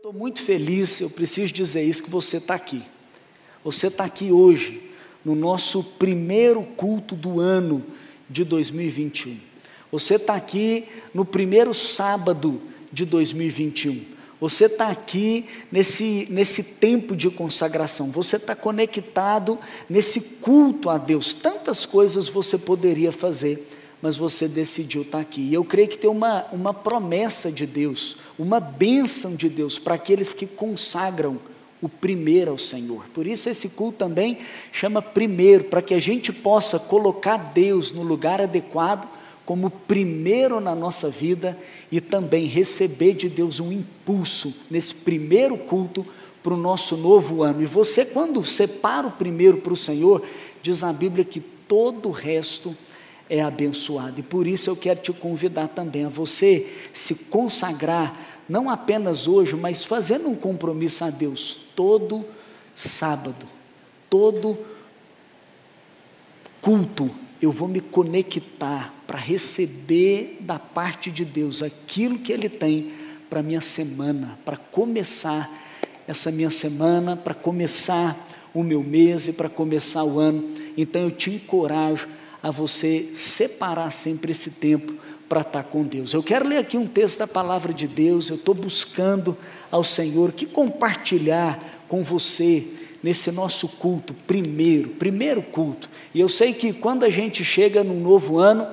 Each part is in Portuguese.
Estou muito feliz, eu preciso dizer isso, que você está aqui. Você está aqui hoje, no nosso primeiro culto do ano de 2021. Você está aqui no primeiro sábado de 2021. Você está aqui nesse, nesse tempo de consagração. Você está conectado nesse culto a Deus. Tantas coisas você poderia fazer mas você decidiu estar aqui. E eu creio que tem uma, uma promessa de Deus, uma bênção de Deus para aqueles que consagram o primeiro ao Senhor. Por isso esse culto também chama primeiro, para que a gente possa colocar Deus no lugar adequado como primeiro na nossa vida e também receber de Deus um impulso nesse primeiro culto para o nosso novo ano. E você, quando separa o primeiro para o Senhor, diz na Bíblia que todo o resto é abençoado. E por isso eu quero te convidar também a você se consagrar, não apenas hoje, mas fazendo um compromisso a Deus todo sábado, todo culto, eu vou me conectar para receber da parte de Deus aquilo que Ele tem para minha semana, para começar essa minha semana, para começar o meu mês e para começar o ano. Então eu te encorajo a você separar sempre esse tempo para estar com Deus. Eu quero ler aqui um texto da palavra de Deus, eu estou buscando ao Senhor que compartilhar com você nesse nosso culto, primeiro, primeiro culto. E eu sei que quando a gente chega no novo ano,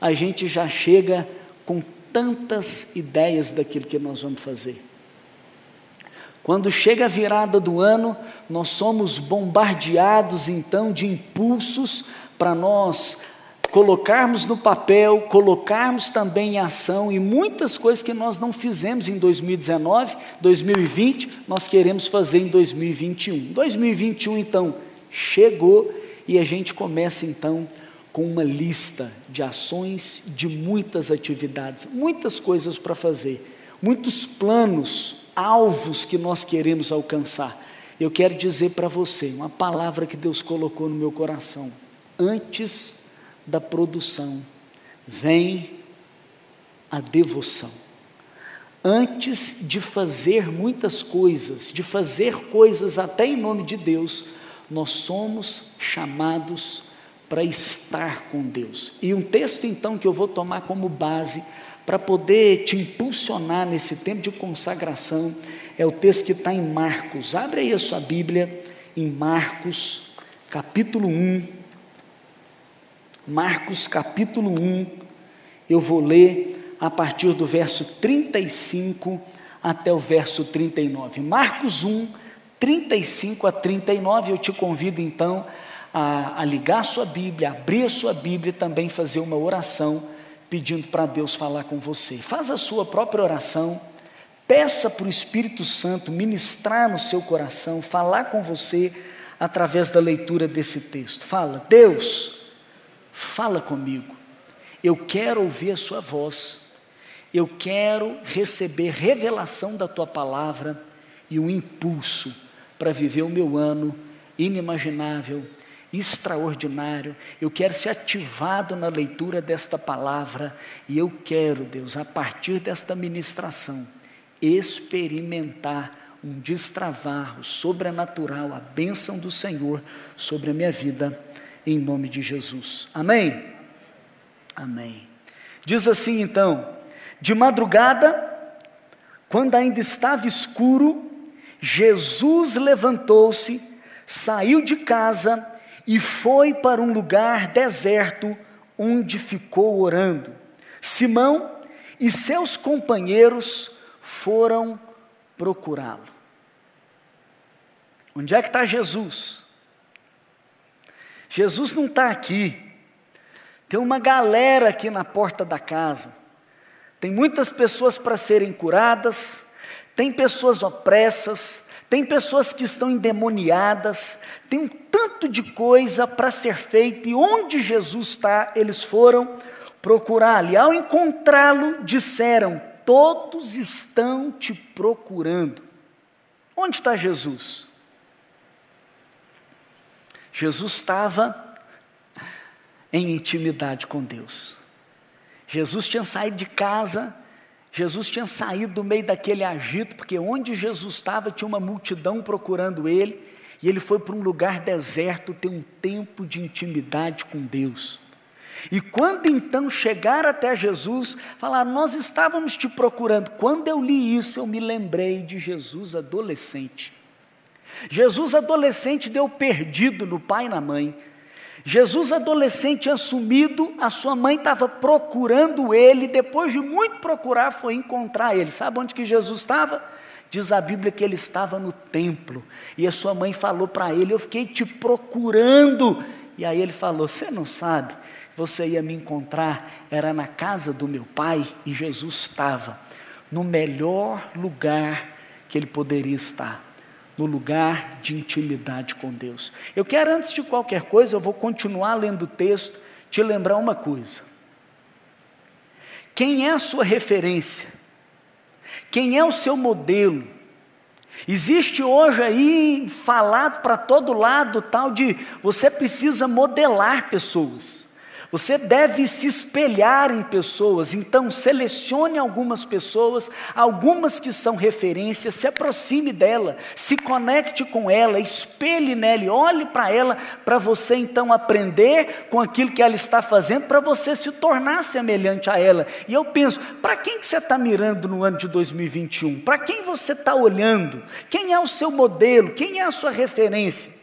a gente já chega com tantas ideias daquilo que nós vamos fazer. Quando chega a virada do ano, nós somos bombardeados então de impulsos para nós colocarmos no papel, colocarmos também em ação e muitas coisas que nós não fizemos em 2019, 2020, nós queremos fazer em 2021. 2021 então chegou e a gente começa então com uma lista de ações, de muitas atividades, muitas coisas para fazer, muitos planos, alvos que nós queremos alcançar. Eu quero dizer para você uma palavra que Deus colocou no meu coração antes da produção, vem a devoção. Antes de fazer muitas coisas, de fazer coisas até em nome de Deus, nós somos chamados para estar com Deus. E um texto então que eu vou tomar como base para poder te impulsionar nesse tempo de consagração é o texto que está em Marcos. Abre aí a sua Bíblia em Marcos, capítulo 1 Marcos capítulo 1, eu vou ler a partir do verso 35 até o verso 39. Marcos 1, 35 a 39, eu te convido então a, a ligar sua Bíblia, abrir a sua Bíblia e também fazer uma oração pedindo para Deus falar com você. Faz a sua própria oração, peça para o Espírito Santo ministrar no seu coração, falar com você através da leitura desse texto. Fala, Deus fala comigo. Eu quero ouvir a Sua voz. Eu quero receber revelação da Tua palavra e um impulso para viver o meu ano inimaginável, extraordinário. Eu quero ser ativado na leitura desta palavra e eu quero, Deus, a partir desta ministração, experimentar um destravar, o sobrenatural, a bênção do Senhor sobre a minha vida em nome de Jesus. Amém? Amém. Diz assim então: de madrugada, quando ainda estava escuro, Jesus levantou-se, saiu de casa e foi para um lugar deserto, onde ficou orando. Simão e seus companheiros foram procurá-lo. Onde é que está Jesus? Jesus não está aqui. Tem uma galera aqui na porta da casa. Tem muitas pessoas para serem curadas, tem pessoas opressas, tem pessoas que estão endemoniadas, tem um tanto de coisa para ser feita, e onde Jesus está, eles foram procurá-lo. E ao encontrá-lo, disseram: Todos estão te procurando. Onde está Jesus? Jesus estava em intimidade com Deus. Jesus tinha saído de casa Jesus tinha saído do meio daquele agito, porque onde Jesus estava tinha uma multidão procurando ele, e ele foi para um lugar deserto ter um tempo de intimidade com Deus. E quando então chegar até Jesus, falar, nós estávamos te procurando. Quando eu li isso, eu me lembrei de Jesus adolescente. Jesus adolescente deu perdido no pai e na mãe. Jesus adolescente assumido, a sua mãe estava procurando ele, depois de muito procurar, foi encontrar ele. Sabe onde que Jesus estava? Diz a Bíblia que ele estava no templo, e a sua mãe falou para ele: Eu fiquei te procurando. E aí ele falou: Você não sabe, você ia me encontrar, era na casa do meu pai, e Jesus estava no melhor lugar que ele poderia estar no lugar de intimidade com Deus. Eu quero, antes de qualquer coisa, eu vou continuar lendo o texto, te lembrar uma coisa. Quem é a sua referência? Quem é o seu modelo? Existe hoje aí falado para todo lado tal de você precisa modelar pessoas. Você deve se espelhar em pessoas, então selecione algumas pessoas, algumas que são referências, se aproxime dela, se conecte com ela, espelhe nela, olhe para ela, para você então aprender com aquilo que ela está fazendo, para você se tornar semelhante a ela. E eu penso, para quem que você está mirando no ano de 2021? Para quem você está olhando? Quem é o seu modelo? Quem é a sua referência?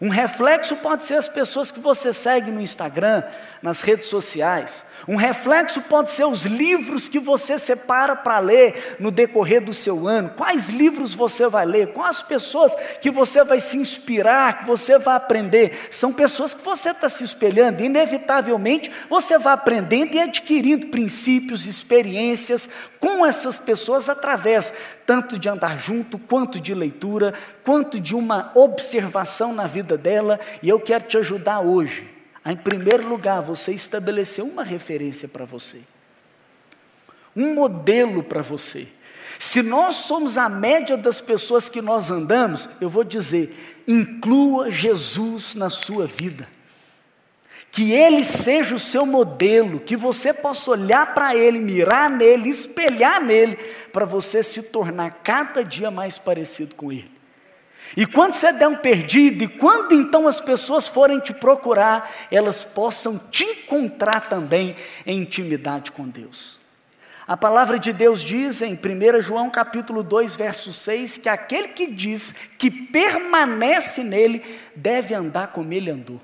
Um reflexo pode ser as pessoas que você segue no Instagram, nas redes sociais. Um reflexo pode ser os livros que você separa para ler no decorrer do seu ano. Quais livros você vai ler? Quais pessoas que você vai se inspirar, que você vai aprender? São pessoas que você está se espelhando. Inevitavelmente, você vai aprendendo e adquirindo princípios, experiências com essas pessoas através tanto de andar junto, quanto de leitura, quanto de uma observação na vida dela. E eu quero te ajudar hoje em primeiro lugar, você estabeleceu uma referência para você, um modelo para você. Se nós somos a média das pessoas que nós andamos, eu vou dizer, inclua Jesus na sua vida. Que Ele seja o seu modelo, que você possa olhar para Ele, mirar nele, espelhar nele, para você se tornar cada dia mais parecido com Ele. E quando você der um perdido, e quando então as pessoas forem te procurar, elas possam te encontrar também em intimidade com Deus. A palavra de Deus diz em 1 João capítulo 2, verso 6, que aquele que diz que permanece nele, deve andar como ele andou.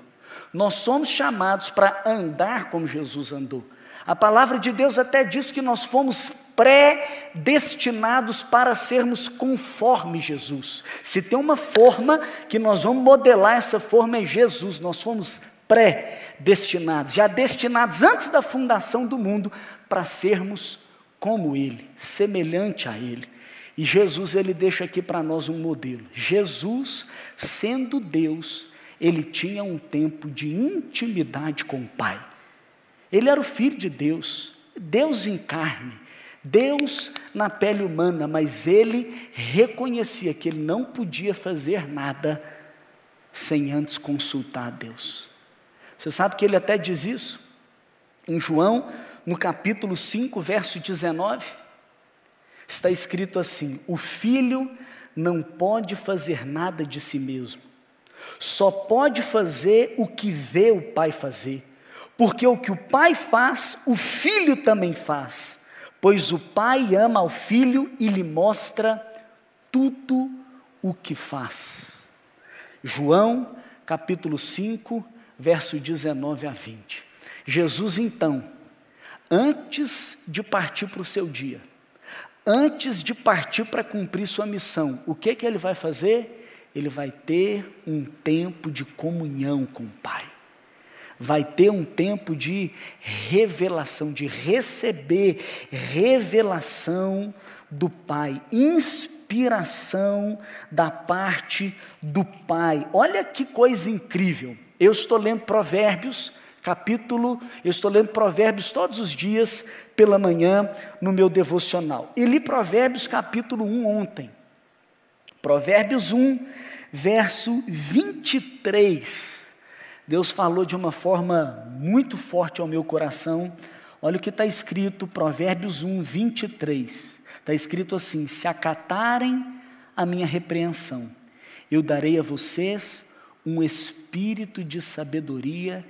Nós somos chamados para andar como Jesus andou. A palavra de Deus até diz que nós fomos predestinados para sermos conforme Jesus. Se tem uma forma que nós vamos modelar, essa forma é Jesus. Nós fomos predestinados, já destinados antes da fundação do mundo para sermos como Ele, semelhante a Ele. E Jesus, ele deixa aqui para nós um modelo. Jesus, sendo Deus, ele tinha um tempo de intimidade com o Pai. Ele era o filho de Deus, Deus em carne, Deus na pele humana, mas ele reconhecia que ele não podia fazer nada sem antes consultar a Deus. Você sabe que ele até diz isso? Em João, no capítulo 5, verso 19, está escrito assim: O filho não pode fazer nada de si mesmo, só pode fazer o que vê o pai fazer porque o que o pai faz, o filho também faz, pois o pai ama ao filho e lhe mostra tudo o que faz. João, capítulo 5, verso 19 a 20. Jesus, então, antes de partir para o seu dia, antes de partir para cumprir sua missão, o que, que ele vai fazer? Ele vai ter um tempo de comunhão com o Pai vai ter um tempo de revelação, de receber revelação do Pai, inspiração da parte do Pai. Olha que coisa incrível. Eu estou lendo Provérbios, capítulo, eu estou lendo Provérbios todos os dias pela manhã no meu devocional. E li Provérbios capítulo 1 ontem. Provérbios 1, verso 23 Deus falou de uma forma muito forte ao meu coração. Olha o que está escrito, Provérbios 1, 23. Está escrito assim: Se acatarem a minha repreensão, eu darei a vocês um espírito de sabedoria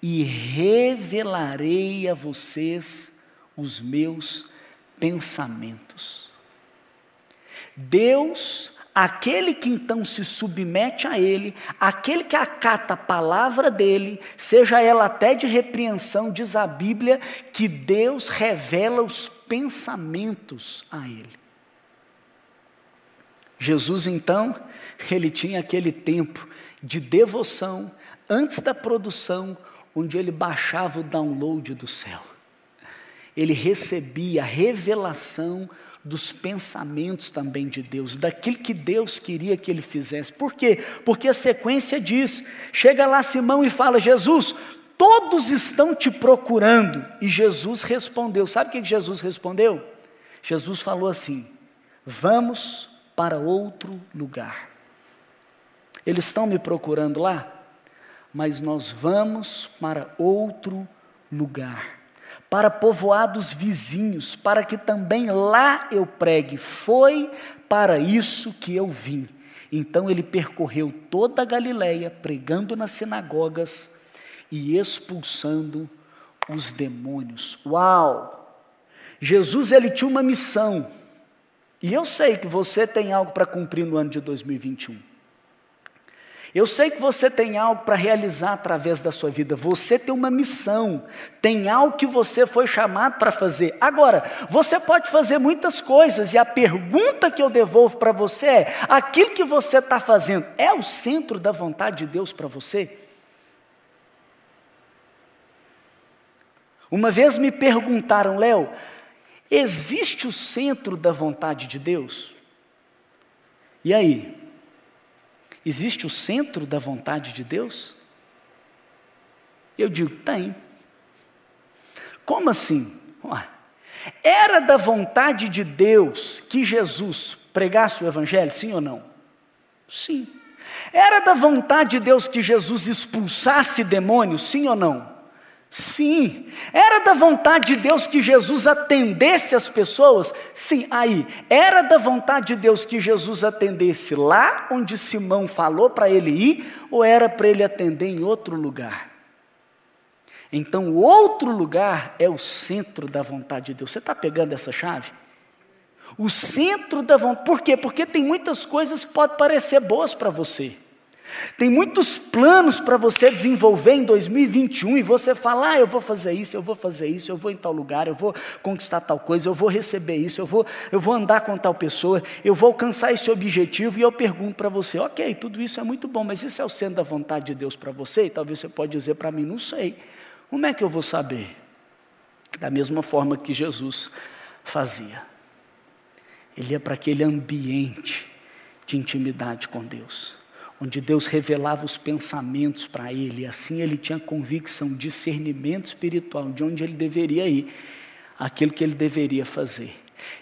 e revelarei a vocês os meus pensamentos. Deus, aquele que então se submete a Ele, aquele que acata a palavra dele, seja ela até de repreensão, diz a Bíblia que Deus revela os pensamentos a Ele. Jesus então, ele tinha aquele tempo de devoção antes da produção, onde ele baixava o download do céu. Ele recebia a revelação dos pensamentos também de Deus, daquilo que Deus queria que ele fizesse. Por quê? Porque a sequência diz: chega lá Simão e fala, Jesus, todos estão te procurando. E Jesus respondeu: sabe o que Jesus respondeu? Jesus falou assim: vamos para outro lugar. Eles estão me procurando lá, mas nós vamos para outro lugar, para povoados vizinhos, para que também lá eu pregue. Foi para isso que eu vim. Então ele percorreu toda a Galiléia, pregando nas sinagogas e expulsando os demônios. Uau! Jesus ele tinha uma missão. E eu sei que você tem algo para cumprir no ano de 2021. Eu sei que você tem algo para realizar através da sua vida, você tem uma missão, tem algo que você foi chamado para fazer. Agora, você pode fazer muitas coisas, e a pergunta que eu devolvo para você é: aquilo que você está fazendo é o centro da vontade de Deus para você? Uma vez me perguntaram, Léo, existe o centro da vontade de Deus? E aí? Existe o centro da vontade de Deus? Eu digo, tem. Como assim? Era da vontade de Deus que Jesus pregasse o Evangelho, sim ou não? Sim. Era da vontade de Deus que Jesus expulsasse demônios, sim ou não? Sim. Era da vontade de Deus que Jesus atendesse as pessoas? Sim. Aí, era da vontade de Deus que Jesus atendesse lá onde Simão falou para ele ir, ou era para ele atender em outro lugar? Então, o outro lugar é o centro da vontade de Deus. Você está pegando essa chave? O centro da vontade. Por quê? Porque tem muitas coisas que podem parecer boas para você. Tem muitos planos para você desenvolver em 2021 e você fala: ah, eu vou fazer isso, eu vou fazer isso, eu vou em tal lugar, eu vou conquistar tal coisa, eu vou receber isso, eu vou, eu vou andar com tal pessoa, eu vou alcançar esse objetivo. E eu pergunto para você: ok, tudo isso é muito bom, mas isso é o centro da vontade de Deus para você? E talvez você pode dizer para mim: não sei. Como é que eu vou saber? Da mesma forma que Jesus fazia. Ele ia para aquele ambiente de intimidade com Deus onde Deus revelava os pensamentos para ele, e assim ele tinha convicção, discernimento espiritual de onde ele deveria ir, aquilo que ele deveria fazer.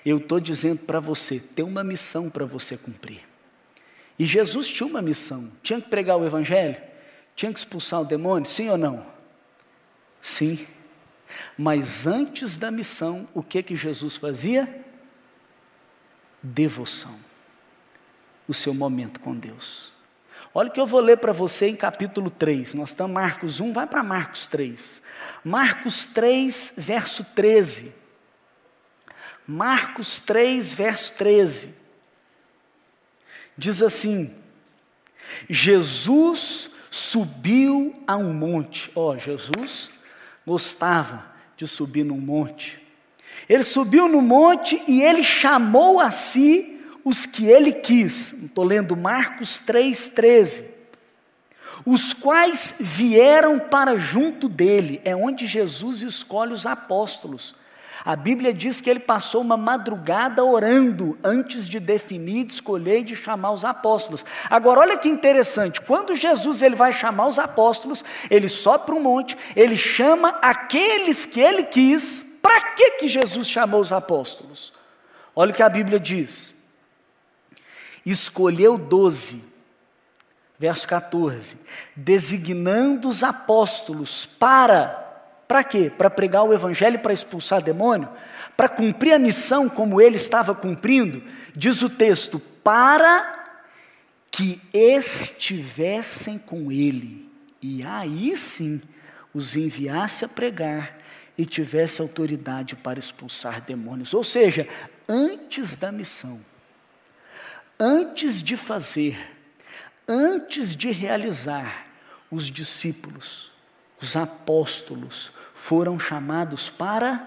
Eu estou dizendo para você, tem uma missão para você cumprir. E Jesus tinha uma missão, tinha que pregar o Evangelho, tinha que expulsar o demônio, sim ou não? Sim. Mas antes da missão, o que que Jesus fazia? Devoção. O seu momento com Deus. Olha o que eu vou ler para você em capítulo 3. Nós estamos Marcos 1, vai para Marcos 3. Marcos 3, verso 13. Marcos 3, verso 13. Diz assim: Jesus subiu a um monte. Ó, oh, Jesus gostava de subir num monte. Ele subiu no monte e ele chamou a si os que ele quis. Estou lendo Marcos 3,13. Os quais vieram para junto dele, é onde Jesus escolhe os apóstolos. A Bíblia diz que ele passou uma madrugada orando antes de definir, de escolher e de chamar os apóstolos. Agora, olha que interessante: quando Jesus ele vai chamar os apóstolos, ele sobe para um monte, ele chama aqueles que ele quis. Para que, que Jesus chamou os apóstolos? Olha o que a Bíblia diz escolheu doze, verso 14, designando os apóstolos para Para quê? Para pregar o evangelho para expulsar demônio? Para cumprir a missão como ele estava cumprindo? Diz o texto: para que estivessem com ele, e aí sim os enviasse a pregar e tivesse autoridade para expulsar demônios. Ou seja, antes da missão, antes de fazer, antes de realizar, os discípulos, os apóstolos, foram chamados para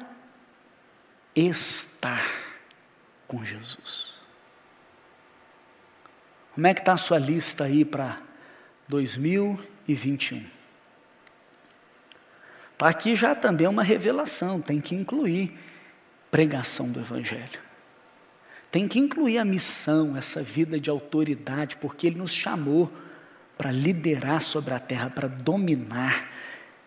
estar com Jesus. Como é que está a sua lista aí para 2021? Está aqui já também uma revelação, tem que incluir pregação do Evangelho. Tem que incluir a missão, essa vida de autoridade, porque Ele nos chamou para liderar sobre a terra, para dominar.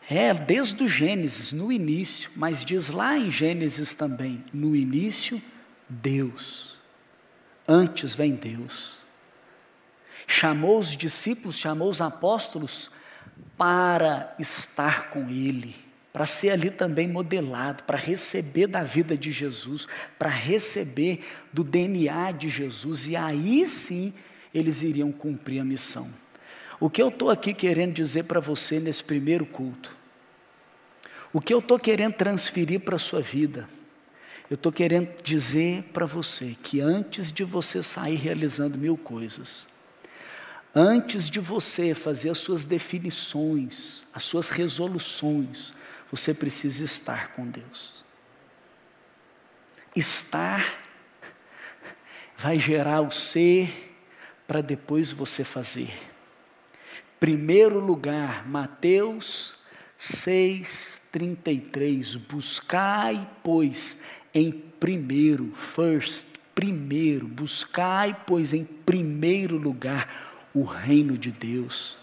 É, desde o Gênesis, no início, mas diz lá em Gênesis também: no início, Deus. Antes vem Deus. Chamou os discípulos, chamou os apóstolos para estar com Ele, para ser ali também modelado, para receber da vida de Jesus, para receber do DNA de Jesus, e aí sim eles iriam cumprir a missão. O que eu estou aqui querendo dizer para você nesse primeiro culto, o que eu estou querendo transferir para a sua vida, eu estou querendo dizer para você que antes de você sair realizando mil coisas, Antes de você fazer as suas definições, as suas resoluções, você precisa estar com Deus. Estar vai gerar o ser para depois você fazer. Primeiro lugar, Mateus 6:33, buscai, pois, em primeiro, first, primeiro, buscai, pois, em primeiro lugar o reino de Deus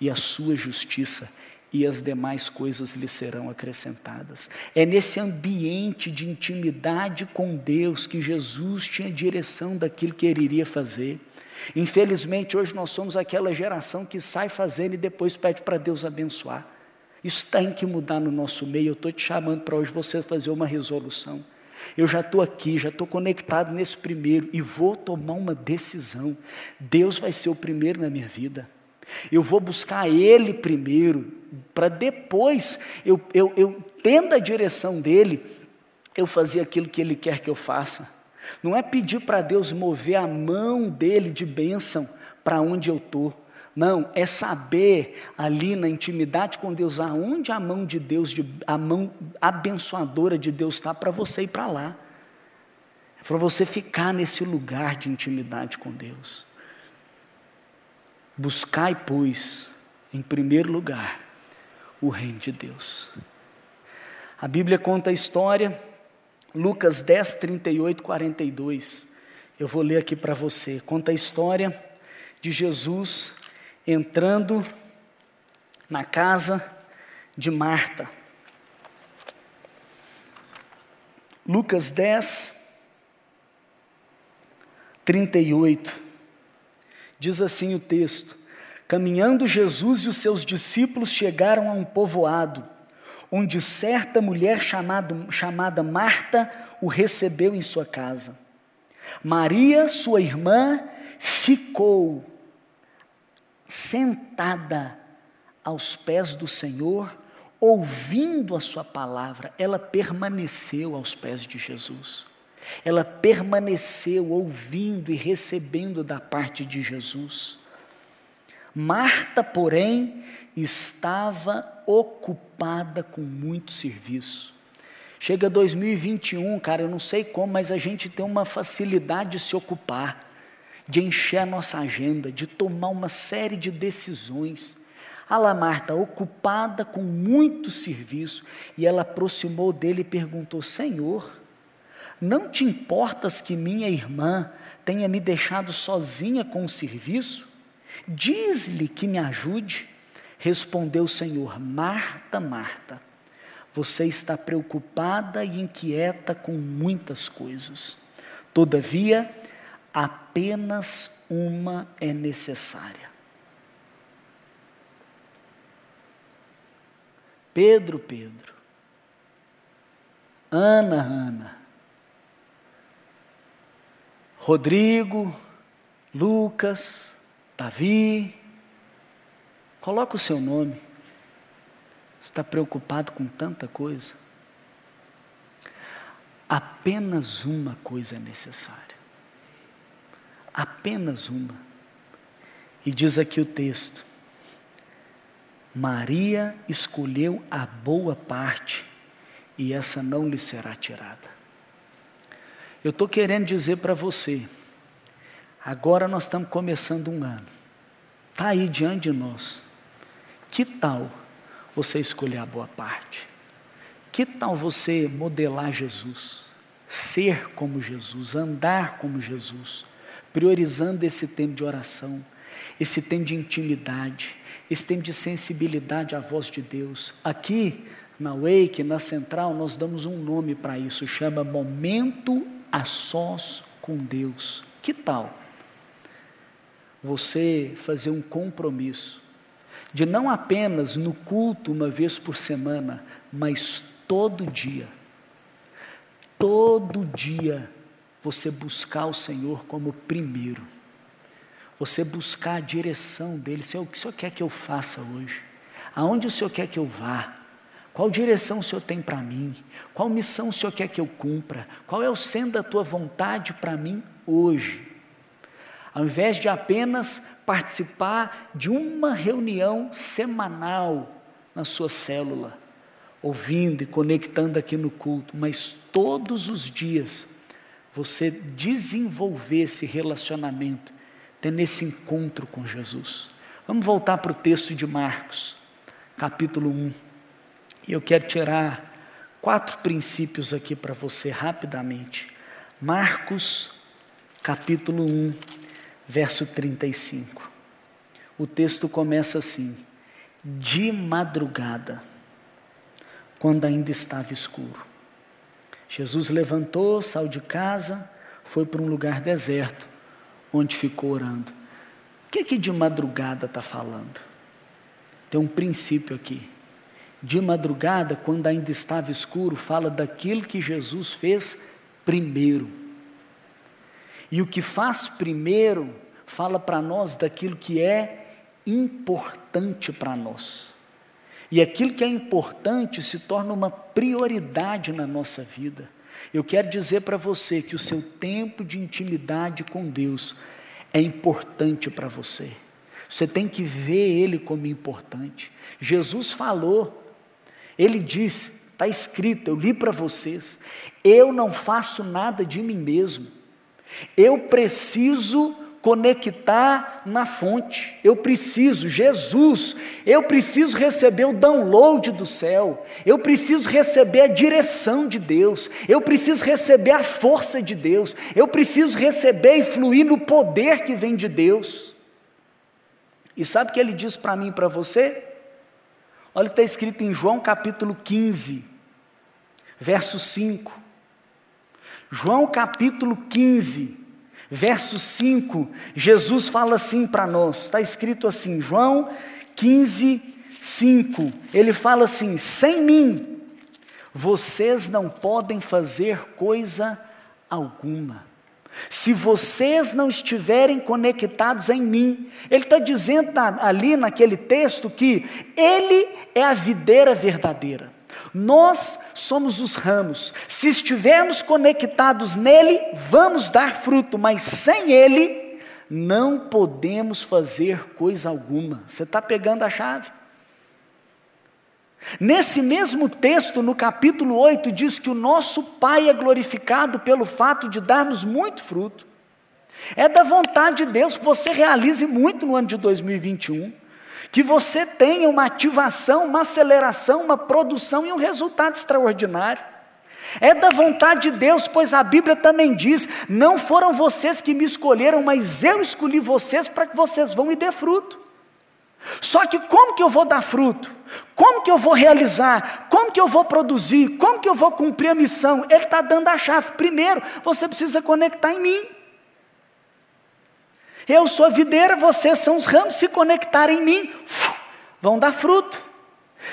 e a sua justiça, e as demais coisas lhe serão acrescentadas. É nesse ambiente de intimidade com Deus que Jesus tinha direção daquilo que ele iria fazer. Infelizmente, hoje nós somos aquela geração que sai fazendo e depois pede para Deus abençoar. Isso tem que mudar no nosso meio. Eu estou te chamando para hoje você fazer uma resolução. Eu já estou aqui, já estou conectado nesse primeiro e vou tomar uma decisão. Deus vai ser o primeiro na minha vida. Eu vou buscar Ele primeiro, para depois, eu, eu, eu tendo a direção dEle, eu fazer aquilo que Ele quer que eu faça. Não é pedir para Deus mover a mão dEle de bênção para onde eu estou. Não, é saber ali na intimidade com Deus aonde a mão de Deus, de, a mão abençoadora de Deus está para você ir para lá. É para você ficar nesse lugar de intimidade com Deus. Buscai, pois, em primeiro lugar, o reino de Deus. A Bíblia conta a história, Lucas 10, 38, 42. Eu vou ler aqui para você. Conta a história de Jesus entrando na casa de Marta. Lucas 10, 38. Diz assim o texto: Caminhando Jesus e os seus discípulos chegaram a um povoado, onde certa mulher chamado, chamada Marta o recebeu em sua casa. Maria, sua irmã, ficou sentada aos pés do Senhor, ouvindo a Sua palavra, ela permaneceu aos pés de Jesus. Ela permaneceu ouvindo e recebendo da parte de Jesus. Marta, porém, estava ocupada com muito serviço. Chega 2021, cara, eu não sei como, mas a gente tem uma facilidade de se ocupar de encher a nossa agenda, de tomar uma série de decisões. A lá Marta, ocupada com muito serviço, e ela aproximou dele e perguntou: Senhor, não te importas que minha irmã tenha me deixado sozinha com o serviço? Diz-lhe que me ajude. Respondeu o Senhor: Marta, Marta, você está preocupada e inquieta com muitas coisas. Todavia, apenas uma é necessária. Pedro, Pedro, Ana, Ana. Rodrigo, Lucas, Davi. Coloca o seu nome. Você está preocupado com tanta coisa? Apenas uma coisa é necessária. Apenas uma. E diz aqui o texto: Maria escolheu a boa parte, e essa não lhe será tirada. Eu estou querendo dizer para você, agora nós estamos começando um ano, está aí diante de nós. Que tal você escolher a boa parte? Que tal você modelar Jesus, ser como Jesus, andar como Jesus, priorizando esse tempo de oração, esse tempo de intimidade, esse tempo de sensibilidade à voz de Deus. Aqui na Wake, na Central, nós damos um nome para isso, chama Momento a Sós com Deus. Que tal você fazer um compromisso de não apenas no culto uma vez por semana, mas todo dia, todo dia você buscar o Senhor como primeiro você buscar a direção dele. Senhor, o que o Senhor quer que eu faça hoje? Aonde o Senhor quer que eu vá? Qual direção o Senhor tem para mim? Qual missão o Senhor quer que eu cumpra? Qual é o sendo da tua vontade para mim hoje? Ao invés de apenas participar de uma reunião semanal na sua célula, ouvindo e conectando aqui no culto, mas todos os dias você desenvolver esse relacionamento tendo esse encontro com Jesus. Vamos voltar para o texto de Marcos, capítulo 1. E eu quero tirar quatro princípios aqui para você rapidamente. Marcos, capítulo 1, verso 35. O texto começa assim: De madrugada, quando ainda estava escuro, Jesus levantou, saiu de casa, foi para um lugar deserto onde ficou orando. O que, que de madrugada está falando? Tem um princípio aqui. De madrugada, quando ainda estava escuro, fala daquilo que Jesus fez primeiro. E o que faz primeiro, fala para nós daquilo que é importante para nós. E aquilo que é importante se torna uma prioridade na nossa vida. Eu quero dizer para você que o seu tempo de intimidade com Deus é importante para você. Você tem que ver ele como importante. Jesus falou, ele disse, está escrito, eu li para vocês: eu não faço nada de mim mesmo, eu preciso conectar na fonte. Eu preciso, Jesus, eu preciso receber o download do céu, eu preciso receber a direção de Deus, eu preciso receber a força de Deus, eu preciso receber e fluir no poder que vem de Deus. E sabe o que ele diz para mim e para você? Olha, está escrito em João capítulo 15, verso 5. João capítulo 15, Verso 5, Jesus fala assim para nós, está escrito assim, João 15, 5, ele fala assim: sem mim, vocês não podem fazer coisa alguma. Se vocês não estiverem conectados em mim, ele está dizendo ali naquele texto que ele é a videira verdadeira. Nós somos os ramos. Se estivermos conectados nele, vamos dar fruto, mas sem ele, não podemos fazer coisa alguma. Você está pegando a chave? Nesse mesmo texto, no capítulo 8, diz que o nosso Pai é glorificado pelo fato de darmos muito fruto. É da vontade de Deus que você realize muito no ano de 2021 que você tenha uma ativação, uma aceleração, uma produção e um resultado extraordinário. É da vontade de Deus, pois a Bíblia também diz: não foram vocês que me escolheram, mas eu escolhi vocês para que vocês vão e dê fruto. Só que como que eu vou dar fruto? Como que eu vou realizar? Como que eu vou produzir? Como que eu vou cumprir a missão? Ele está dando a chave. Primeiro, você precisa conectar em mim. Eu sou a videira, vocês são os ramos, se conectarem em mim, vão dar fruto.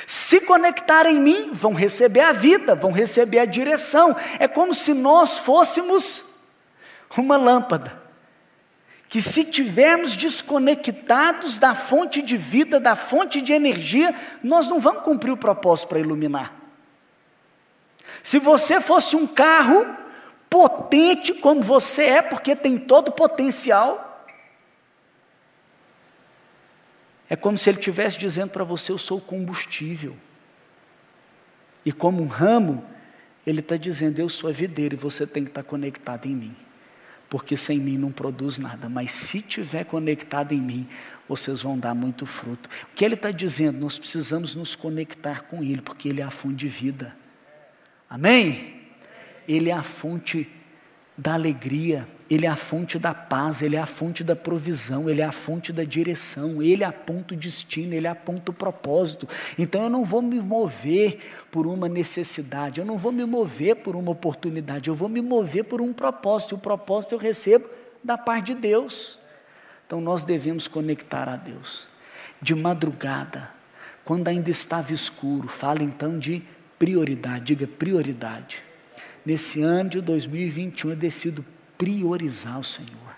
Se conectarem em mim, vão receber a vida, vão receber a direção. É como se nós fôssemos uma lâmpada. Que se tivermos desconectados da fonte de vida, da fonte de energia, nós não vamos cumprir o propósito para iluminar. Se você fosse um carro potente como você é, porque tem todo o potencial, É como se ele estivesse dizendo para você: Eu sou o combustível. E como um ramo, ele está dizendo: Eu sou a videira e você tem que estar conectado em mim. Porque sem mim não produz nada, mas se estiver conectado em mim, vocês vão dar muito fruto. O que ele está dizendo? Nós precisamos nos conectar com ele, porque ele é a fonte de vida. Amém? Ele é a fonte da alegria, ele é a fonte da paz, Ele é a fonte da provisão, Ele é a fonte da direção, Ele aponta o destino, Ele aponta o propósito. Então eu não vou me mover por uma necessidade, eu não vou me mover por uma oportunidade, eu vou me mover por um propósito, e o propósito eu recebo da parte de Deus. Então nós devemos conectar a Deus. De madrugada, quando ainda estava escuro, fala então de prioridade, diga prioridade. Nesse ano de 2021 eu decido priorizar o Senhor,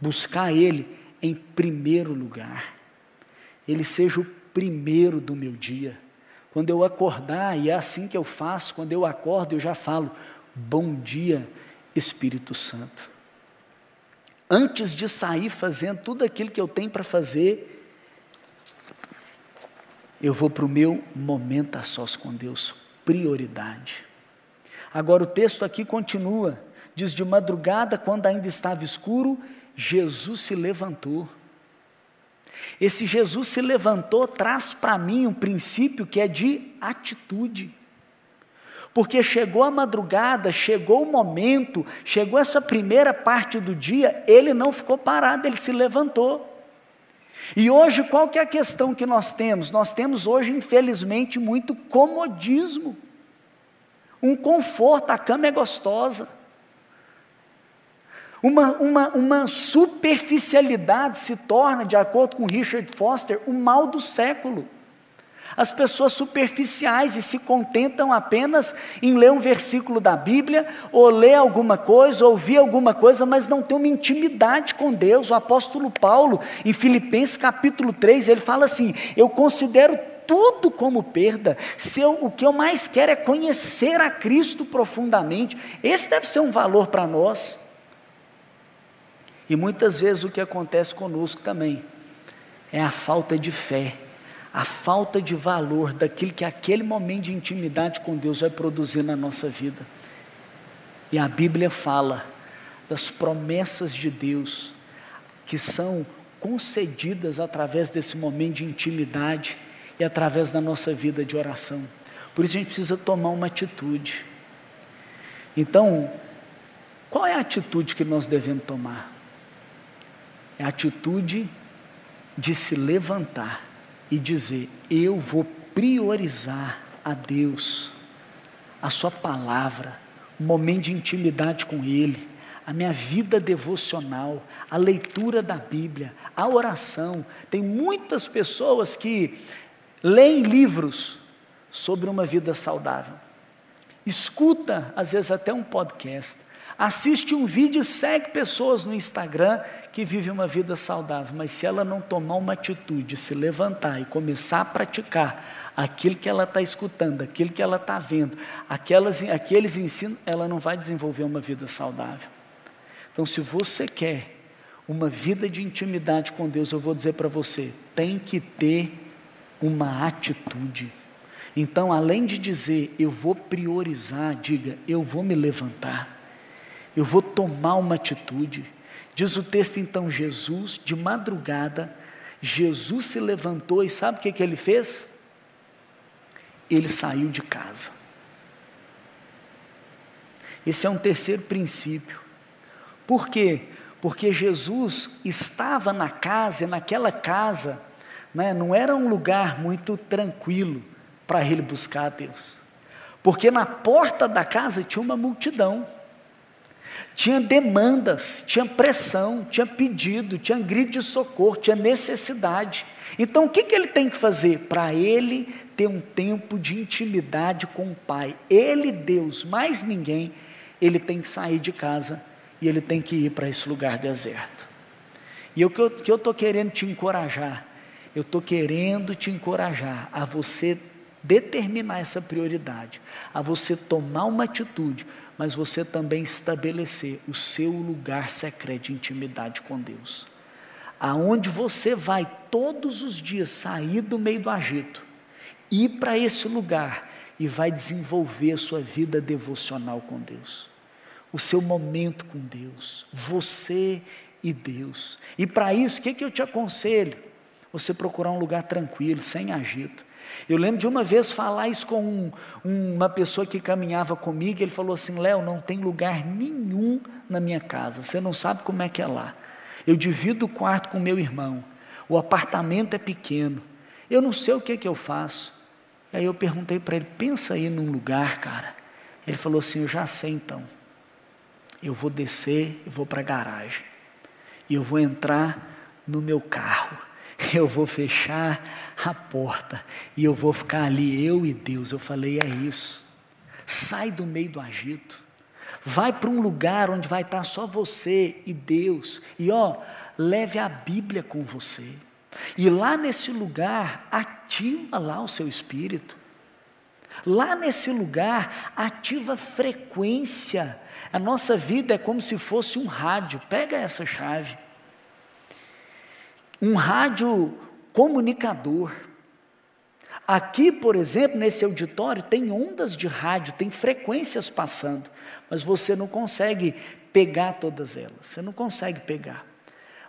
buscar Ele em primeiro lugar, Ele seja o primeiro do meu dia. Quando eu acordar, e é assim que eu faço, quando eu acordo, eu já falo: Bom dia, Espírito Santo. Antes de sair fazendo tudo aquilo que eu tenho para fazer, eu vou para o meu momento a sós com Deus, prioridade. Agora o texto aqui continua. Diz: de madrugada, quando ainda estava escuro, Jesus se levantou. Esse Jesus se levantou traz para mim um princípio que é de atitude. Porque chegou a madrugada, chegou o momento, chegou essa primeira parte do dia, ele não ficou parado, ele se levantou. E hoje qual que é a questão que nós temos? Nós temos hoje, infelizmente, muito comodismo. Um conforto, a cama é gostosa. Uma, uma, uma superficialidade se torna, de acordo com Richard Foster, o mal do século. As pessoas superficiais e se contentam apenas em ler um versículo da Bíblia, ou ler alguma coisa, ou ouvir alguma coisa, mas não tem uma intimidade com Deus. O apóstolo Paulo, em Filipenses capítulo 3, ele fala assim: Eu considero tudo como perda, se eu, o que eu mais quero é conhecer a Cristo profundamente. Esse deve ser um valor para nós. E muitas vezes o que acontece conosco também é a falta de fé, a falta de valor daquilo que aquele momento de intimidade com Deus vai produzir na nossa vida. E a Bíblia fala das promessas de Deus que são concedidas através desse momento de intimidade e através da nossa vida de oração. Por isso a gente precisa tomar uma atitude. Então, qual é a atitude que nós devemos tomar? É a atitude de se levantar e dizer: Eu vou priorizar a Deus, a Sua palavra, o momento de intimidade com Ele, a minha vida devocional, a leitura da Bíblia, a oração. Tem muitas pessoas que leem livros sobre uma vida saudável, escuta, às vezes, até um podcast, assiste um vídeo e segue pessoas no Instagram que vivem uma vida saudável, mas se ela não tomar uma atitude, se levantar e começar a praticar aquilo que ela está escutando, aquilo que ela está vendo, aquelas, aqueles ensinos, ela não vai desenvolver uma vida saudável. Então, se você quer uma vida de intimidade com Deus, eu vou dizer para você: tem que ter uma atitude. Então, além de dizer eu vou priorizar, diga eu vou me levantar eu vou tomar uma atitude. Diz o texto então: Jesus, de madrugada, Jesus se levantou e sabe o que, que ele fez? Ele saiu de casa. Esse é um terceiro princípio. Por quê? Porque Jesus estava na casa, e naquela casa né, não era um lugar muito tranquilo para ele buscar a Deus. Porque na porta da casa tinha uma multidão. Tinha demandas, tinha pressão, tinha pedido, tinha grito de socorro, tinha necessidade. Então o que, que ele tem que fazer? Para ele ter um tempo de intimidade com o Pai, ele, Deus, mais ninguém, ele tem que sair de casa e ele tem que ir para esse lugar deserto. E o que eu estou querendo te encorajar, eu estou querendo te encorajar a você determinar essa prioridade, a você tomar uma atitude, mas você também estabelecer o seu lugar secreto de intimidade com Deus. Aonde você vai todos os dias sair do meio do agito, ir para esse lugar e vai desenvolver a sua vida devocional com Deus. O seu momento com Deus, você e Deus. E para isso, o que, que eu te aconselho? Você procurar um lugar tranquilo, sem agito. Eu lembro de uma vez falar isso com um, uma pessoa que caminhava comigo, ele falou assim: Léo, não tem lugar nenhum na minha casa, você não sabe como é que é lá. Eu divido o quarto com meu irmão, o apartamento é pequeno, eu não sei o que, que eu faço. Aí eu perguntei para ele: pensa aí num lugar, cara. Ele falou assim: eu já sei então. Eu vou descer e vou para a garagem. E eu vou entrar no meu carro eu vou fechar a porta e eu vou ficar ali, eu e Deus. Eu falei: é isso. Sai do meio do agito. Vai para um lugar onde vai estar só você e Deus. E ó, leve a Bíblia com você. E lá nesse lugar, ativa lá o seu espírito. Lá nesse lugar, ativa frequência. A nossa vida é como se fosse um rádio. Pega essa chave um rádio comunicador. Aqui, por exemplo, nesse auditório, tem ondas de rádio, tem frequências passando, mas você não consegue pegar todas elas, você não consegue pegar.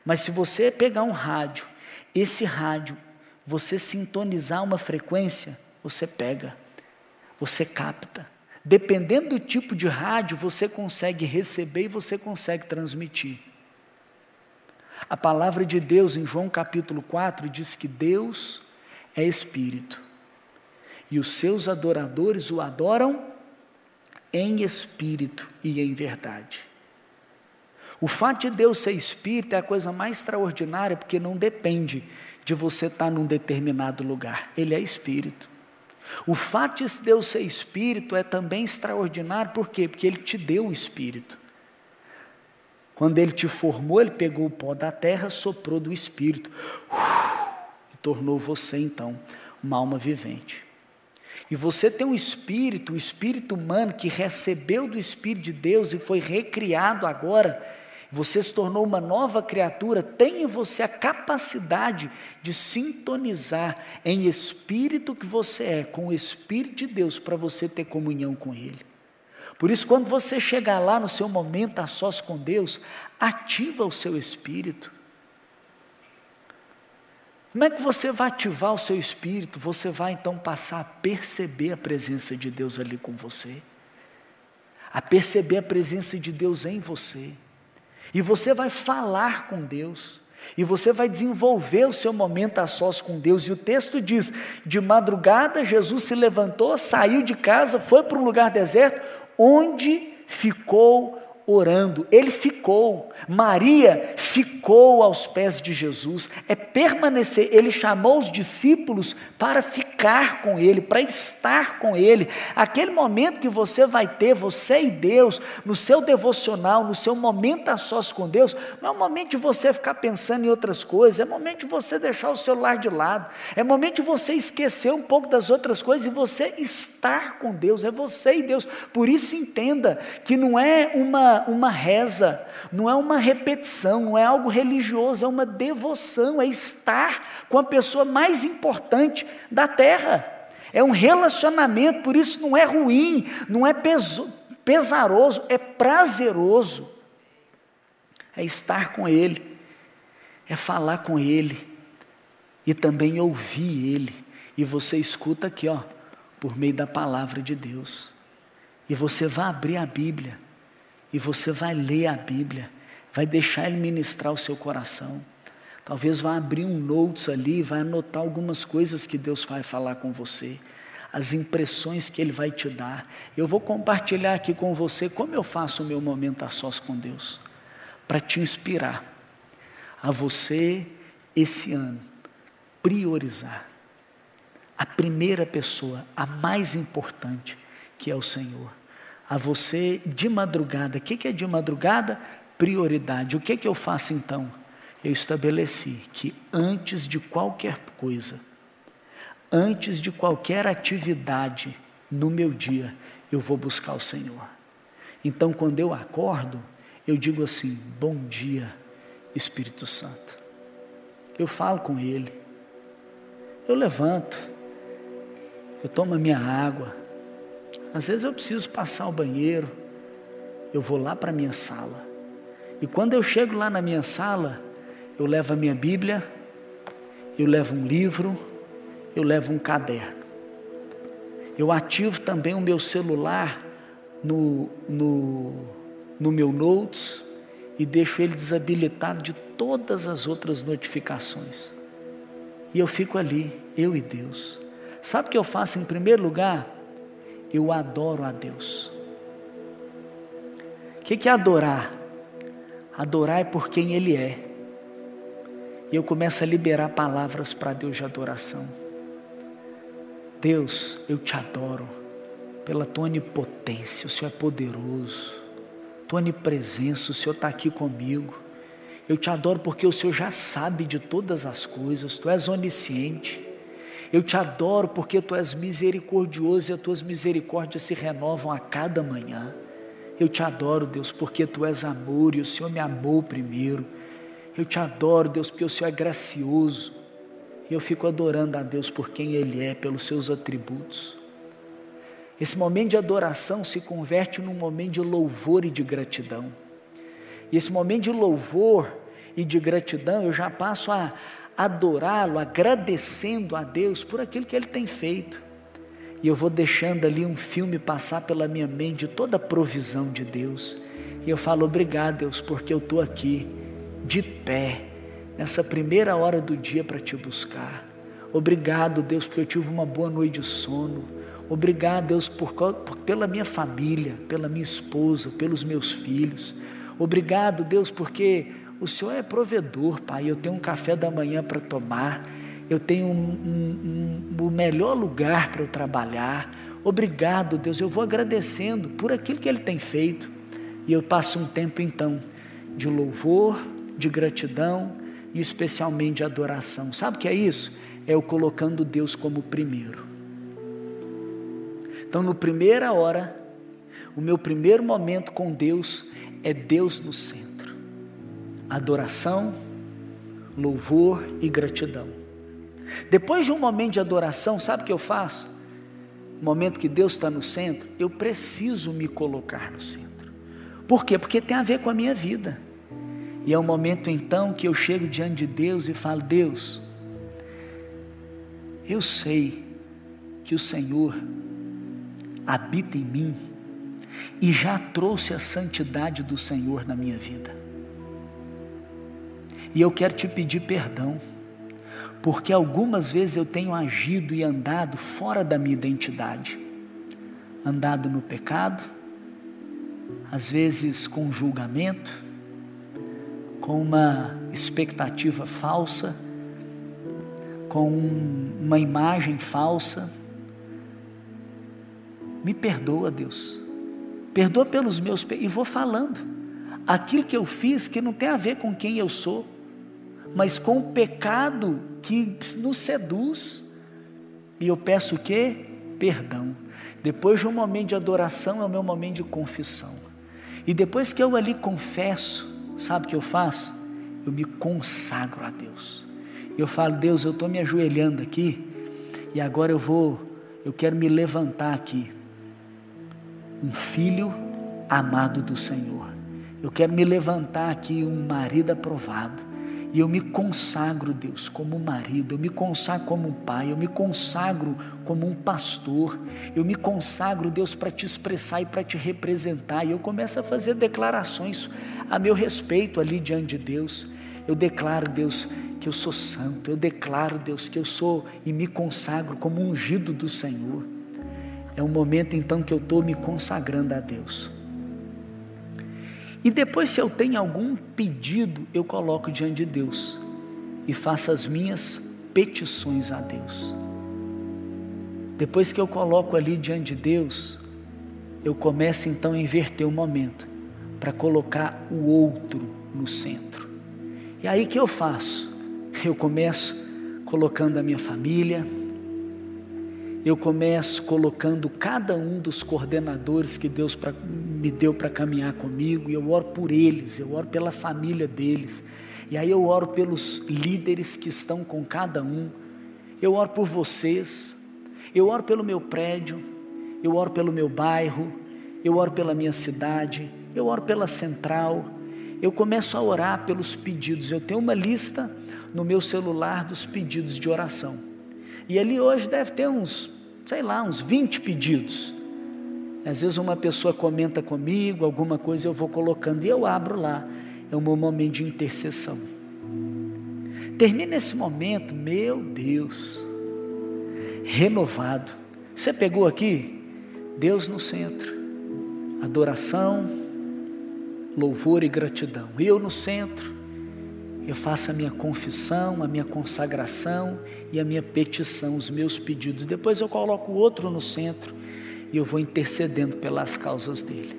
Mas se você pegar um rádio, esse rádio, você sintonizar uma frequência, você pega, você capta. Dependendo do tipo de rádio, você consegue receber e você consegue transmitir. A palavra de Deus em João capítulo 4 diz que Deus é espírito e os seus adoradores o adoram em espírito e em verdade. O fato de Deus ser espírito é a coisa mais extraordinária porque não depende de você estar num determinado lugar, ele é espírito. O fato de Deus ser espírito é também extraordinário, por quê? Porque ele te deu o espírito. Quando ele te formou, ele pegou o pó da terra, soprou do espírito e tornou você então uma alma vivente. E você tem um espírito, o um espírito humano que recebeu do Espírito de Deus e foi recriado agora. Você se tornou uma nova criatura, tem em você a capacidade de sintonizar em espírito que você é, com o Espírito de Deus, para você ter comunhão com Ele. Por isso, quando você chegar lá no seu momento a sós com Deus, ativa o seu espírito. Como é que você vai ativar o seu espírito? Você vai então passar a perceber a presença de Deus ali com você, a perceber a presença de Deus em você, e você vai falar com Deus. E você vai desenvolver o seu momento a sós com Deus. E o texto diz: de madrugada, Jesus se levantou, saiu de casa, foi para um lugar deserto, onde ficou orando. Ele ficou, Maria ficou aos pés de Jesus, é permanecer. Ele chamou os discípulos para ficar com Ele, para estar com Ele. Aquele momento que você vai ter, você e Deus, no seu devocional, no seu momento a sós com Deus, não é um momento de você ficar pensando em outras coisas, é momento de você deixar o celular de lado, é momento de você esquecer um pouco das outras coisas e você estar com Deus, é você e Deus. Por isso entenda que não é uma uma, reza, não é uma repetição, não é algo religioso, é uma devoção, é estar com a pessoa mais importante da terra. É um relacionamento, por isso não é ruim, não é pesaroso, é prazeroso. É estar com Ele, é falar com Ele e também ouvir Ele. E você escuta aqui, ó, por meio da palavra de Deus. E você vai abrir a Bíblia e você vai ler a Bíblia, vai deixar Ele ministrar o seu coração. Talvez vá abrir um notes ali, vai anotar algumas coisas que Deus vai falar com você. as impressões que Ele vai te dar. Eu vou compartilhar aqui com você como eu faço o meu momento a sós com Deus, para te inspirar a você, esse ano, priorizar a primeira pessoa, a mais importante, que é o Senhor. A você de madrugada. O que é de madrugada? Prioridade. O que, que eu faço então? Eu estabeleci que antes de qualquer coisa, antes de qualquer atividade no meu dia, eu vou buscar o Senhor. Então, quando eu acordo, eu digo assim: Bom dia, Espírito Santo. Eu falo com Ele, eu levanto, eu tomo a minha água. Às vezes eu preciso passar ao banheiro, eu vou lá para a minha sala. E quando eu chego lá na minha sala, eu levo a minha Bíblia, eu levo um livro, eu levo um caderno. Eu ativo também o meu celular no, no, no meu Notes e deixo ele desabilitado de todas as outras notificações. E eu fico ali, eu e Deus. Sabe o que eu faço em primeiro lugar? Eu adoro a Deus. O que é adorar? Adorar é por quem Ele é. E eu começo a liberar palavras para Deus de adoração. Deus, eu te adoro pela tua onipotência, o Senhor é poderoso, tua onipresença, o Senhor está aqui comigo. Eu te adoro porque o Senhor já sabe de todas as coisas, tu és onisciente. Eu te adoro porque tu és misericordioso e as tuas misericórdias se renovam a cada manhã. Eu te adoro, Deus, porque tu és amor e o Senhor me amou primeiro. Eu te adoro, Deus, porque o Senhor é gracioso. E eu fico adorando a Deus por quem Ele é, pelos seus atributos. Esse momento de adoração se converte num momento de louvor e de gratidão. E esse momento de louvor e de gratidão, eu já passo a adorá-lo, agradecendo a Deus por aquilo que Ele tem feito. E eu vou deixando ali um filme passar pela minha mente de toda a provisão de Deus. E eu falo, obrigado, Deus, porque eu estou aqui, de pé, nessa primeira hora do dia para te buscar. Obrigado, Deus, porque eu tive uma boa noite de sono. Obrigado, Deus, por, por, pela minha família, pela minha esposa, pelos meus filhos. Obrigado, Deus, porque o Senhor é provedor, Pai. Eu tenho um café da manhã para tomar, eu tenho um, um, um, o melhor lugar para eu trabalhar. Obrigado, Deus. Eu vou agradecendo por aquilo que Ele tem feito. E eu passo um tempo, então, de louvor, de gratidão e especialmente de adoração. Sabe o que é isso? É eu colocando Deus como primeiro. Então, no primeira hora, o meu primeiro momento com Deus é Deus no centro. Adoração, louvor e gratidão. Depois de um momento de adoração, sabe o que eu faço? No momento que Deus está no centro, eu preciso me colocar no centro. Por quê? Porque tem a ver com a minha vida. E é o momento então que eu chego diante de Deus e falo: Deus, eu sei que o Senhor habita em mim e já trouxe a santidade do Senhor na minha vida. E eu quero te pedir perdão, porque algumas vezes eu tenho agido e andado fora da minha identidade, andado no pecado, às vezes com julgamento, com uma expectativa falsa, com uma imagem falsa. Me perdoa, Deus. Perdoa pelos meus pecados. E vou falando. Aquilo que eu fiz que não tem a ver com quem eu sou, mas com o pecado que nos seduz. E eu peço o quê? Perdão. Depois de um momento de adoração, é o meu momento de confissão. E depois que eu ali confesso, sabe o que eu faço? Eu me consagro a Deus. Eu falo, Deus, eu estou me ajoelhando aqui e agora eu vou, eu quero me levantar aqui. Um filho amado do Senhor. Eu quero me levantar aqui, um marido aprovado. E eu me consagro, Deus, como marido, eu me consagro como um pai, eu me consagro como um pastor, eu me consagro, Deus, para te expressar e para te representar. E eu começo a fazer declarações a meu respeito ali diante de Deus. Eu declaro, Deus, que eu sou santo, eu declaro, Deus, que eu sou e me consagro como ungido do Senhor. É um momento então que eu estou me consagrando a Deus. E depois, se eu tenho algum pedido, eu coloco diante de Deus e faço as minhas petições a Deus. Depois que eu coloco ali diante de Deus, eu começo então a inverter o momento para colocar o outro no centro. E aí que eu faço? Eu começo colocando a minha família, eu começo colocando cada um dos coordenadores que Deus pra, me deu para caminhar comigo, e eu oro por eles, eu oro pela família deles, e aí eu oro pelos líderes que estão com cada um, eu oro por vocês, eu oro pelo meu prédio, eu oro pelo meu bairro, eu oro pela minha cidade, eu oro pela central, eu começo a orar pelos pedidos, eu tenho uma lista no meu celular dos pedidos de oração. E ali hoje deve ter uns, sei lá, uns 20 pedidos. Às vezes uma pessoa comenta comigo, alguma coisa eu vou colocando e eu abro lá. É meu momento de intercessão. Termina esse momento, meu Deus, renovado. Você pegou aqui? Deus no centro, adoração, louvor e gratidão. Eu no centro, eu faço a minha confissão, a minha consagração e a minha petição, os meus pedidos. Depois eu coloco o outro no centro e eu vou intercedendo pelas causas dele.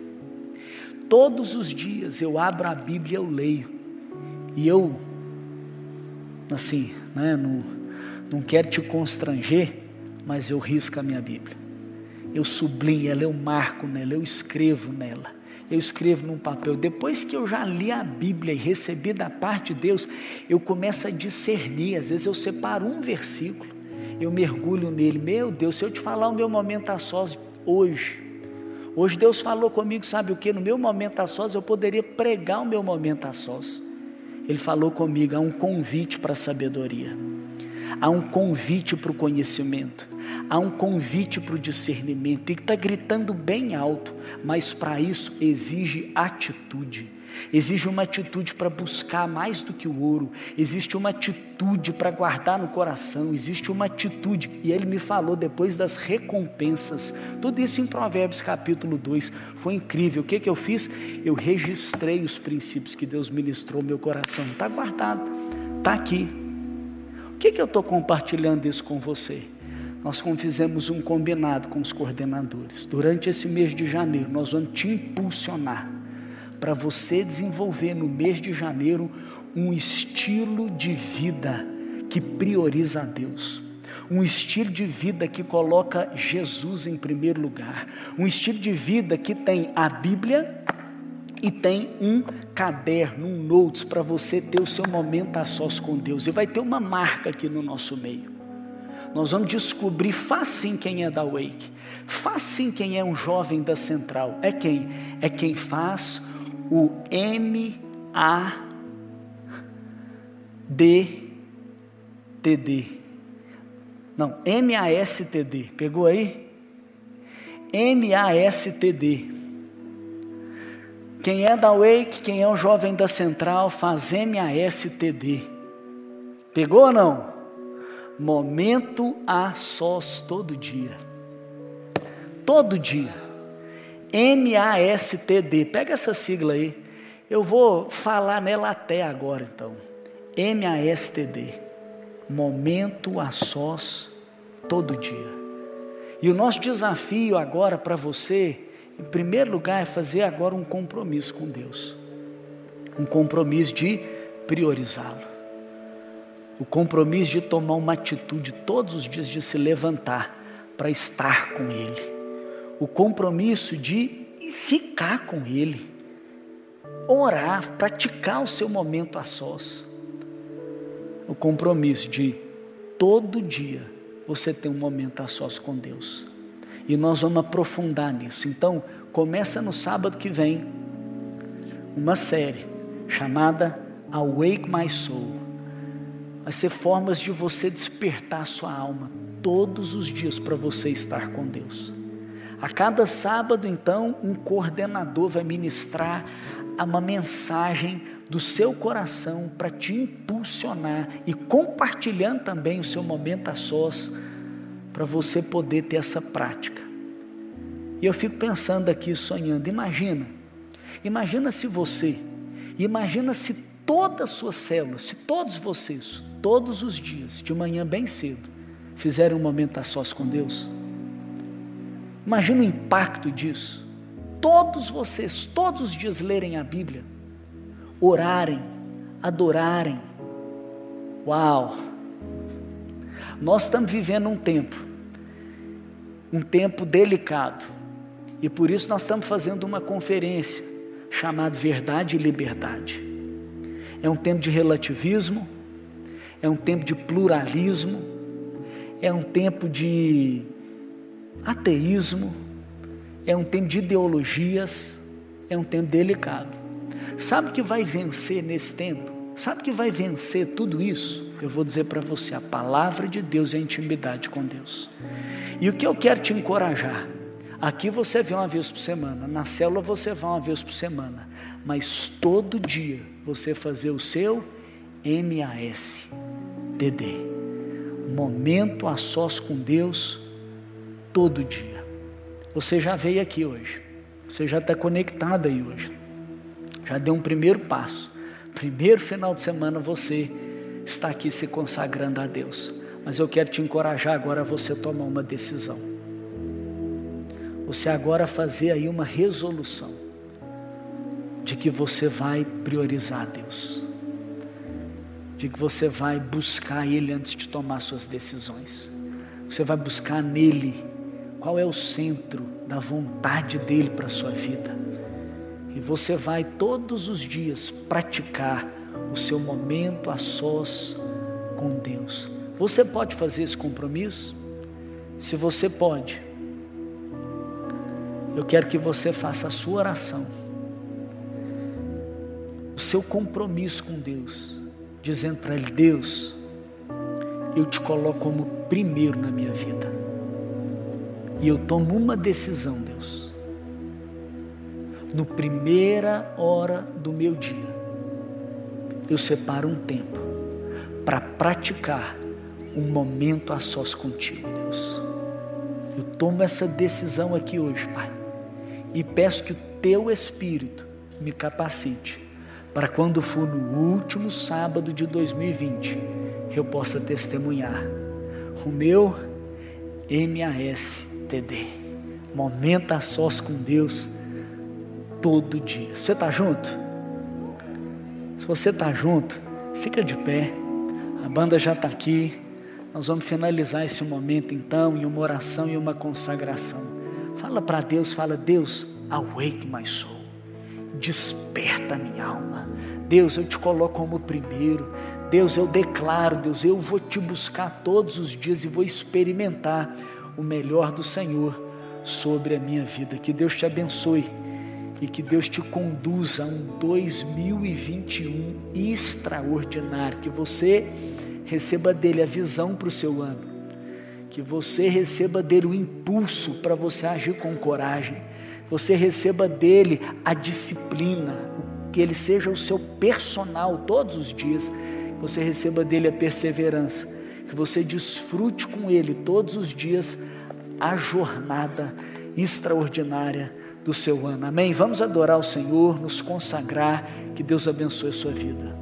Todos os dias eu abro a Bíblia, eu leio e eu, assim, né, não, não quero te constranger, mas eu risco a minha Bíblia. Eu sublinho ela, eu marco nela, eu escrevo nela eu escrevo num papel. Depois que eu já li a Bíblia e recebi da parte de Deus, eu começo a discernir. Às vezes eu separo um versículo, eu mergulho nele. Meu Deus, se eu te falar o meu momento a sós hoje, hoje Deus falou comigo, sabe o que? No meu momento a sós eu poderia pregar o meu momento a sós. Ele falou comigo, há um convite para a sabedoria, há um convite para o conhecimento há um convite para o discernimento, e está gritando bem alto, mas para isso exige atitude. Exige uma atitude para buscar mais do que o ouro, existe uma atitude para guardar no coração, existe uma atitude, e ele me falou depois das recompensas, tudo isso em Provérbios capítulo 2, foi incrível. O que, que eu fiz? Eu registrei os princípios que Deus ministrou no meu coração, está guardado, está aqui. Que, que eu estou compartilhando isso com você? nós fizemos um combinado com os coordenadores. Durante esse mês de janeiro, nós vamos te impulsionar para você desenvolver no mês de janeiro um estilo de vida que prioriza a Deus. Um estilo de vida que coloca Jesus em primeiro lugar. Um estilo de vida que tem a Bíblia e tem um caderno, um notes para você ter o seu momento a sós com Deus. E vai ter uma marca aqui no nosso meio nós vamos descobrir facinho quem é da Wake, facinho quem é um jovem da Central. É quem? É quem faz o M A D T D. Não, M A S T D. Pegou aí? M A S T D. Quem é da Wake, quem é um jovem da Central, faz M A S T D. Pegou ou não? Momento a sós todo dia. Todo dia. M-A-S-T-D. Pega essa sigla aí. Eu vou falar nela até agora, então. M-A-S-T-D. Momento a sós todo dia. E o nosso desafio agora para você, em primeiro lugar, é fazer agora um compromisso com Deus. Um compromisso de priorizá-lo o compromisso de tomar uma atitude todos os dias de se levantar para estar com Ele, o compromisso de ficar com Ele, orar, praticar o seu momento a sós, o compromisso de todo dia você ter um momento a sós com Deus. E nós vamos aprofundar nisso. Então, começa no sábado que vem uma série chamada Awake My Soul vai ser formas de você despertar sua alma todos os dias para você estar com Deus. A cada sábado, então, um coordenador vai ministrar uma mensagem do seu coração para te impulsionar e compartilhando também o seu momento a sós para você poder ter essa prática E eu fico pensando aqui, sonhando, imagina, imagina se você, imagina se toda a sua célula, se todos vocês, todos os dias, de manhã bem cedo, fizerem um momento a sós com Deus. Imagina o impacto disso. Todos vocês, todos os dias lerem a Bíblia, orarem, adorarem. Uau! Nós estamos vivendo um tempo, um tempo delicado, e por isso nós estamos fazendo uma conferência chamada Verdade e Liberdade. É um tempo de relativismo, é um tempo de pluralismo, é um tempo de ateísmo, é um tempo de ideologias, é um tempo delicado. Sabe que vai vencer nesse tempo? Sabe que vai vencer tudo isso? Eu vou dizer para você: a palavra de Deus e a intimidade com Deus. E o que eu quero te encorajar Aqui você vê uma vez por semana, na célula você vai uma vez por semana, mas todo dia você fazer o seu MAS DD. Momento a sós com Deus todo dia. Você já veio aqui hoje. Você já está conectado aí hoje. Já deu um primeiro passo. Primeiro final de semana você está aqui se consagrando a Deus. Mas eu quero te encorajar agora a você tomar uma decisão. Você agora fazer aí uma resolução de que você vai priorizar Deus, de que você vai buscar Ele antes de tomar suas decisões, você vai buscar nele qual é o centro da vontade dele para a sua vida, e você vai todos os dias praticar o seu momento a sós com Deus. Você pode fazer esse compromisso? Se você pode, eu quero que você faça a sua oração, o seu compromisso com Deus, dizendo para Ele: Deus, eu te coloco como primeiro na minha vida, e eu tomo uma decisão, Deus, no primeira hora do meu dia, eu separo um tempo para praticar um momento a sós contigo, Deus. Eu tomo essa decisão aqui hoje, Pai e peço que o teu Espírito me capacite para quando for no último sábado de 2020 eu possa testemunhar o meu MASTD, momento a sós com Deus todo dia. Você está junto? Se você está junto, fica de pé. A banda já está aqui. Nós vamos finalizar esse momento então em uma oração e uma consagração. Fala para Deus, fala, Deus, awake my soul. Desperta minha alma. Deus, eu te coloco como primeiro. Deus, eu declaro, Deus, eu vou te buscar todos os dias e vou experimentar o melhor do Senhor sobre a minha vida. Que Deus te abençoe e que Deus te conduza a um 2021 extraordinário. Que você receba dele a visão para o seu ano que você receba dele o impulso para você agir com coragem, você receba dele a disciplina, que ele seja o seu personal todos os dias, que você receba dele a perseverança, que você desfrute com ele todos os dias a jornada extraordinária do seu ano. Amém? Vamos adorar o Senhor, nos consagrar, que Deus abençoe a sua vida.